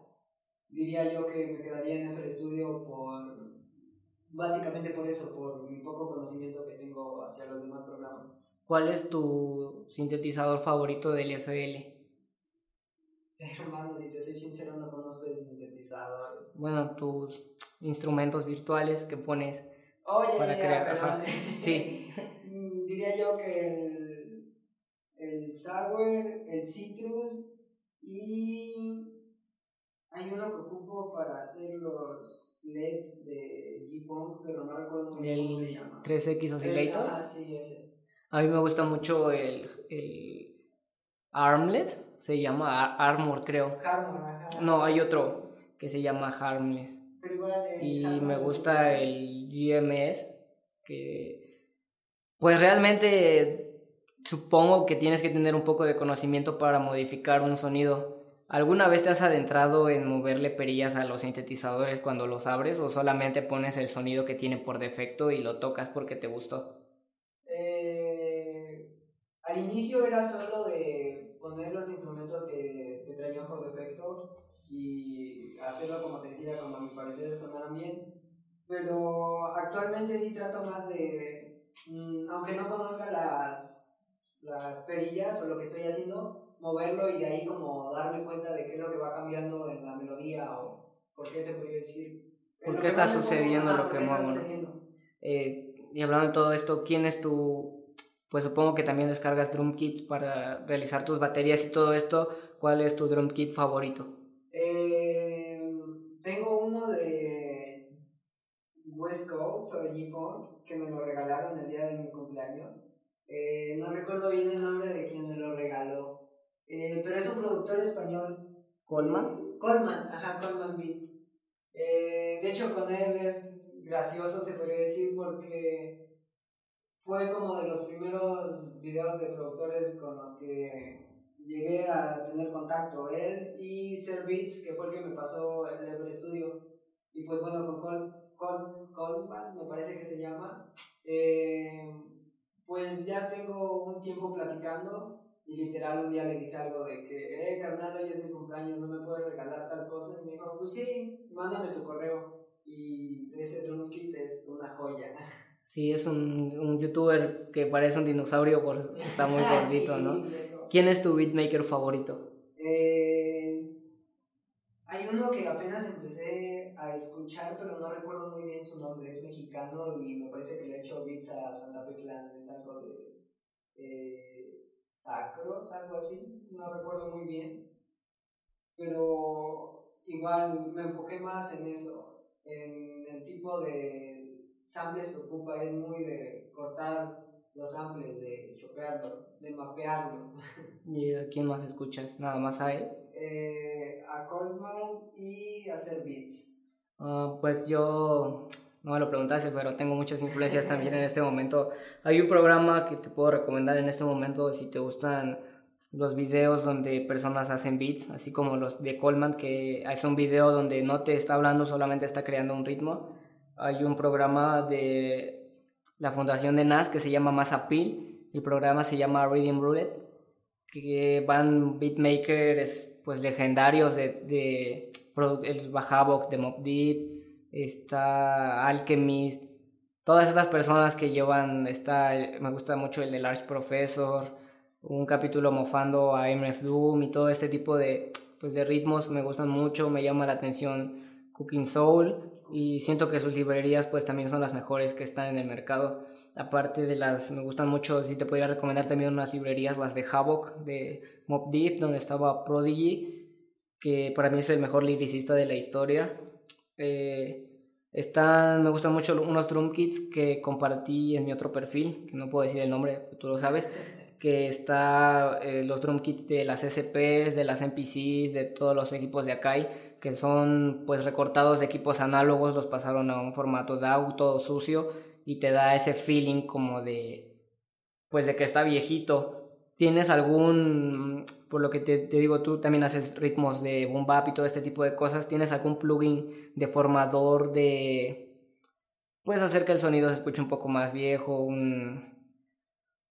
diría yo que me quedaría en FL Studio por básicamente por eso, por mi poco conocimiento que tengo hacia los demás programas. ¿Cuál es tu sintetizador favorito del FL? Hermano, si te soy sincero, no conozco de sintetizadores. Bueno, tus instrumentos virtuales que pones para crear. sí. diría yo que el, el sour, el citrus y hay uno que ocupo para hacer los LEDs de G-Funk, pero no recuerdo muy bien cómo se llama. 3X Oscillator. Ah, sí, ese. A mí me gusta mucho el, el Armless, se llama Armor, creo. Armor, No, hay otro que se llama Harmless. Pero igual y me gusta el GMS, que pues realmente supongo que tienes que tener un poco de conocimiento para modificar un sonido. ¿Alguna vez te has adentrado en moverle perillas a los sintetizadores cuando los abres o solamente pones el sonido que tiene por defecto y lo tocas porque te gustó? Eh, al inicio era solo de poner los instrumentos que te traían por defecto y hacerlo como te decía, como a mi parecer sonaran bien. Pero actualmente sí trato más de Mm, aunque no conozca las, las perillas o lo que estoy haciendo, moverlo y de ahí como darme cuenta de qué es lo que va cambiando en la melodía o por qué se podría decir. ¿Por qué está sucediendo lo que muevo? Eh, y hablando de todo esto, ¿quién es tu, pues supongo que también descargas drum kits para realizar tus baterías y todo esto, ¿cuál es tu drum kit favorito? Eh, tengo uno de West Coast o G-Funk que me lo regalaron el día de mi cumpleaños. Eh, no recuerdo bien el nombre de quien me lo regaló, eh, pero es un productor español. ¿Colman? Colman, ajá, Colman Beats. Eh, de hecho, con él es gracioso, se podría decir, porque fue como de los primeros videos de productores con los que llegué a tener contacto. Él y Ser Beats, que fue el que me pasó el Ever Studio. Y pues bueno, con Col Coleman, me parece que se llama, eh, pues ya tengo un tiempo platicando y literal un día le dije algo de que, eh, carnal, hoy es mi cumpleaños, no me puedes regalar tal cosa. Y me dijo, pues sí, mándame tu correo. Y ese drum kit es una joya. Sí, es un, un youtuber que parece un dinosaurio porque está muy gordito, ¿no? ¿Quién es tu beatmaker favorito? Eh, hay uno que apenas empecé a escuchar, pero no recuerdo muy bien su nombre. Es mexicano y me parece que le ha hecho beats a Santa Fe Clan. Es algo de eh, Sacros, algo así. No recuerdo muy bien. Pero igual me enfoqué más en eso, en el tipo de samples que ocupa. Es muy de cortar los samples, de chopearlos, de mapearlos. ¿Y a quién más escuchas? ¿Nada más a él? Eh, a Coleman y a hacer beats. Ah, pues yo no me lo preguntaste, pero tengo muchas influencias también en este momento. Hay un programa que te puedo recomendar en este momento si te gustan los videos donde personas hacen beats, así como los de Coleman, que es un video donde no te está hablando, solamente está creando un ritmo. Hay un programa de la fundación de NAS que se llama Appeal El programa se llama Reading Roulette, que van beatmakers pues legendarios de, de el Bajabok de Mob Deep, está Alchemist, todas estas personas que llevan, está, me gusta mucho el de Large Professor, un capítulo mofando a MF Doom y todo este tipo de, pues de ritmos me gustan mucho, me llama la atención Cooking Soul y siento que sus librerías pues también son las mejores que están en el mercado. Aparte de las, me gustan mucho, sí te podría recomendar también unas librerías, las de Havoc, de Mob Deep, donde estaba Prodigy, que para mí es el mejor lyricista de la historia. Eh, están, me gustan mucho unos drum kits que compartí en mi otro perfil, que no puedo decir el nombre, tú lo sabes, que está eh, los drum kits de las SPs, de las NPCs, de todos los equipos de Akai, que son pues recortados de equipos análogos, los pasaron a un formato DAW todo sucio y te da ese feeling como de, pues de que está viejito. ¿Tienes algún, por lo que te, digo, tú también haces ritmos de boom bap y todo este tipo de cosas, ¿tienes algún plugin de formador de, puedes hacer que el sonido se escuche un poco más viejo, un,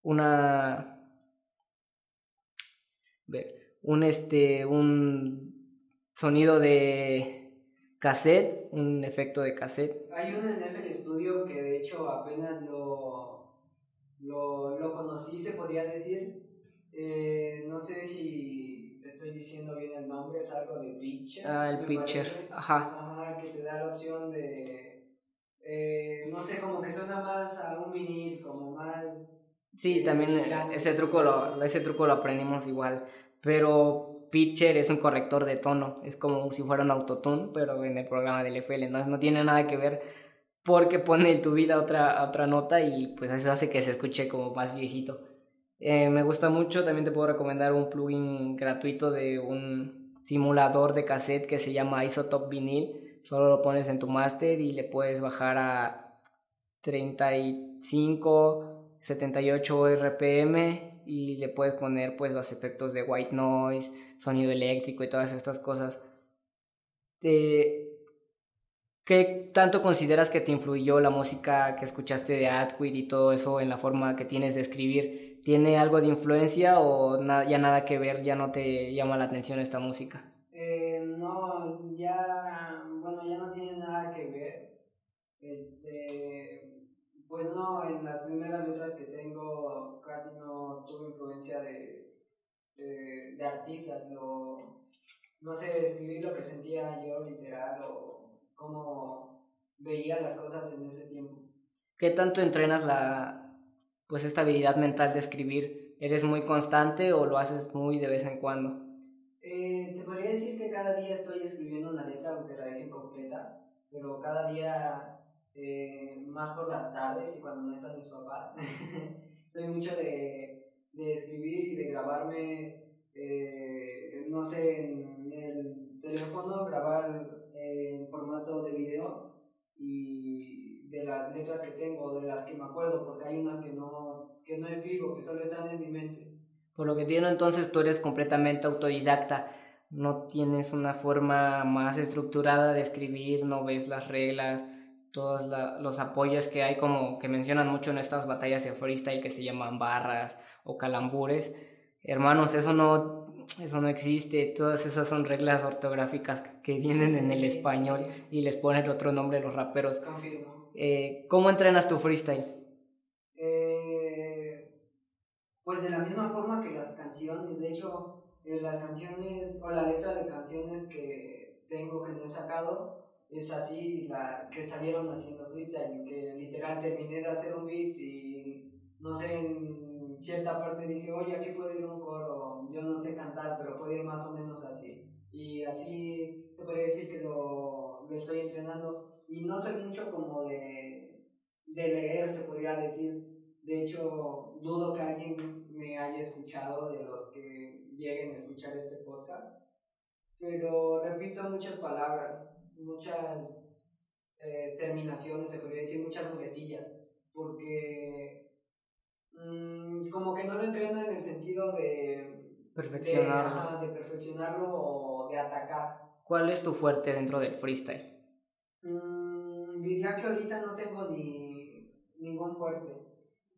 una, un este, un sonido de cassette, un efecto de cassette. Hay un en FL Studio que de hecho apenas lo, lo, lo conocí, se podría decir. Eh, no sé si estoy diciendo bien el nombre, es algo de Pitcher. Ah, el Pitcher, ajá. Ajá, que te da la opción de. Eh, no sé, como que suena más a un vinil, como más. Sí, también ese truco, lo, ese truco lo aprendimos igual. Pero pitcher es un corrector de tono, es como si fuera un autotune, pero en el programa del FL, no, no tiene nada que ver porque pone el tu vida a otra, otra nota y pues eso hace que se escuche como más viejito. Eh, me gusta mucho, también te puedo recomendar un plugin gratuito de un simulador de cassette que se llama Isotope Vinyl, solo lo pones en tu master y le puedes bajar a 35, 78 RPM y le puedes poner pues los efectos de white noise, sonido eléctrico y todas estas cosas. ¿Qué tanto consideras que te influyó la música que escuchaste de Atwood y todo eso en la forma que tienes de escribir? ¿Tiene algo de influencia o ya nada que ver, ya no te llama la atención esta música? Eh, no, ya, bueno, ya no tiene nada que ver. Este, pues no, en las primeras letras que tengo casi no tuve influencia de, de, artistas, no, no sé escribir lo que sentía yo literal o cómo veía las cosas en ese tiempo. ¿Qué tanto entrenas la pues esta habilidad mental de escribir? ¿Eres muy constante o lo haces muy de vez en cuando? Eh, te podría decir que cada día estoy escribiendo una letra aunque la deje completa, pero cada día eh, más por las tardes y cuando no están mis papás. Soy mucho de, de, escribir y de grabarme, eh, no sé, en el teléfono, grabar en formato de video y de las letras que tengo, de las que me acuerdo, porque hay unas que no, que no escribo, que solo están en mi mente. Por lo que entiendo entonces tú eres completamente autodidacta, no tienes una forma más estructurada de escribir, no ves las reglas, todos los apoyos que hay, como que mencionan mucho en estas batallas de freestyle que se llaman barras o calambures. Hermanos, eso no, eso no existe, todas esas son reglas ortográficas que vienen en el español y les ponen otro nombre a los raperos. Eh, ¿Cómo entrenas tu freestyle? Eh, pues de la misma forma que las canciones, de hecho, eh, las canciones o la letra de canciones que tengo que no he sacado, es así la que salieron haciendo freestyle, que literal terminé de hacer un beat y no sé, en cierta parte dije, oye, aquí puede ir un coro, yo no sé cantar, pero puede ir más o menos así. Y así se podría decir que lo, lo estoy entrenando. Y no soy mucho como de, de leer, se podría decir. De hecho, dudo que alguien me haya escuchado de los que lleguen a escuchar este podcast. Pero repito muchas palabras muchas eh, terminaciones, se podría decir, muchas muletillas, porque mm, como que no lo entrena en el sentido de perfeccionarlo. De, perfeccionarlo o de atacar. ¿Cuál es tu fuerte dentro del freestyle? Mm, diría que ahorita no tengo ni ningún fuerte,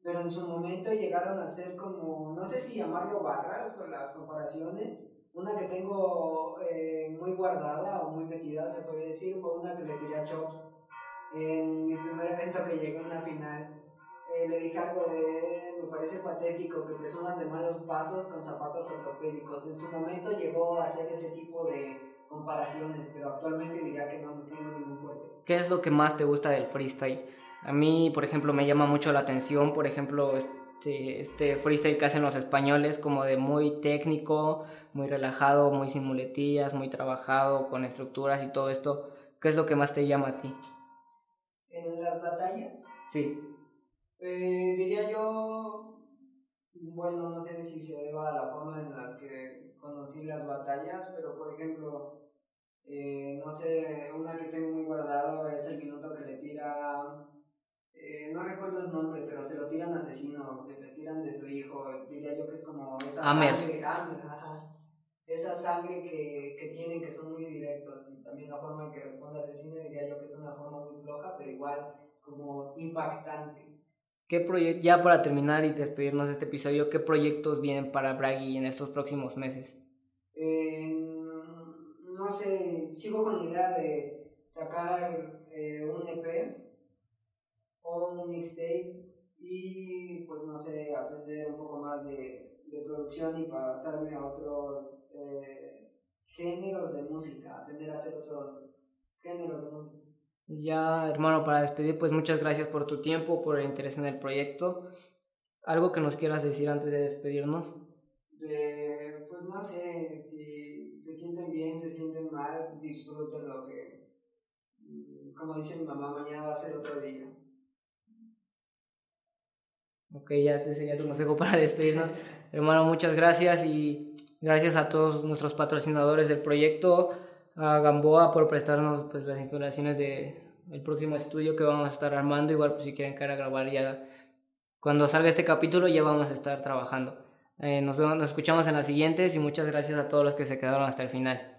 pero en su momento llegaron a ser como, no sé si llamarlo barras o las comparaciones, una que tengo eh, muy guardada o muy metida, se puede decir, fue una que le tiré a Chops en mi primer evento que llegué a una final. Eh, le dije algo de, me parece patético que presumas de malos pasos con zapatos ortopédicos. En su momento llegó a hacer ese tipo de comparaciones, pero actualmente diría que no, no tengo ningún fuerte. ¿Qué es lo que más te gusta del freestyle? A mí, por ejemplo, me llama mucho la atención, por ejemplo, este, este freestyle que hacen los españoles, como de muy técnico, muy relajado, muy sin muletillas, muy trabajado, con estructuras y todo esto. ¿Qué es lo que más te llama a ti? ¿En las batallas? Sí. Eh, diría yo, bueno, no sé si se deba a la forma en las que conocí las batallas, pero por ejemplo, eh, no sé, una que tengo muy guardado es el minuto que le tira eh, no recuerdo el nombre, pero se lo tiran asesino, le tiran de su hijo, diría yo que es como esa sangre, esa sangre que, que tienen que son muy directos y también la forma en que responde asesino diría yo que es una forma muy floja, pero igual como impactante. ¿Qué ya para terminar y despedirnos de este episodio, ¿qué proyectos vienen para Bragi en estos próximos meses? No sé, sigo con la idea de sacar eh, un EP o un mixtape y pues no sé, aprender un poco más de, de producción y pasarme a otros eh, géneros de música, aprender a hacer otros géneros de música. Ya, hermano, para despedir, pues muchas gracias por tu tiempo, por el interés en el proyecto. ¿Algo que nos quieras decir antes de despedirnos? De, pues no sé, si se sienten bien, se sienten mal, disfruten lo que, mm, como dice mi mamá, mañana va a ser otro día. Ok, ya este sería tu consejo para despedirnos. Hermano, muchas gracias y gracias a todos nuestros patrocinadores del proyecto, a Gamboa por prestarnos pues, las instalaciones del el próximo estudio que vamos a estar armando. Igual, pues, si quieren que a grabar ya cuando salga este capítulo, ya vamos a estar trabajando. Eh, nos, vemos, nos escuchamos en las siguientes y muchas gracias a todos los que se quedaron hasta el final.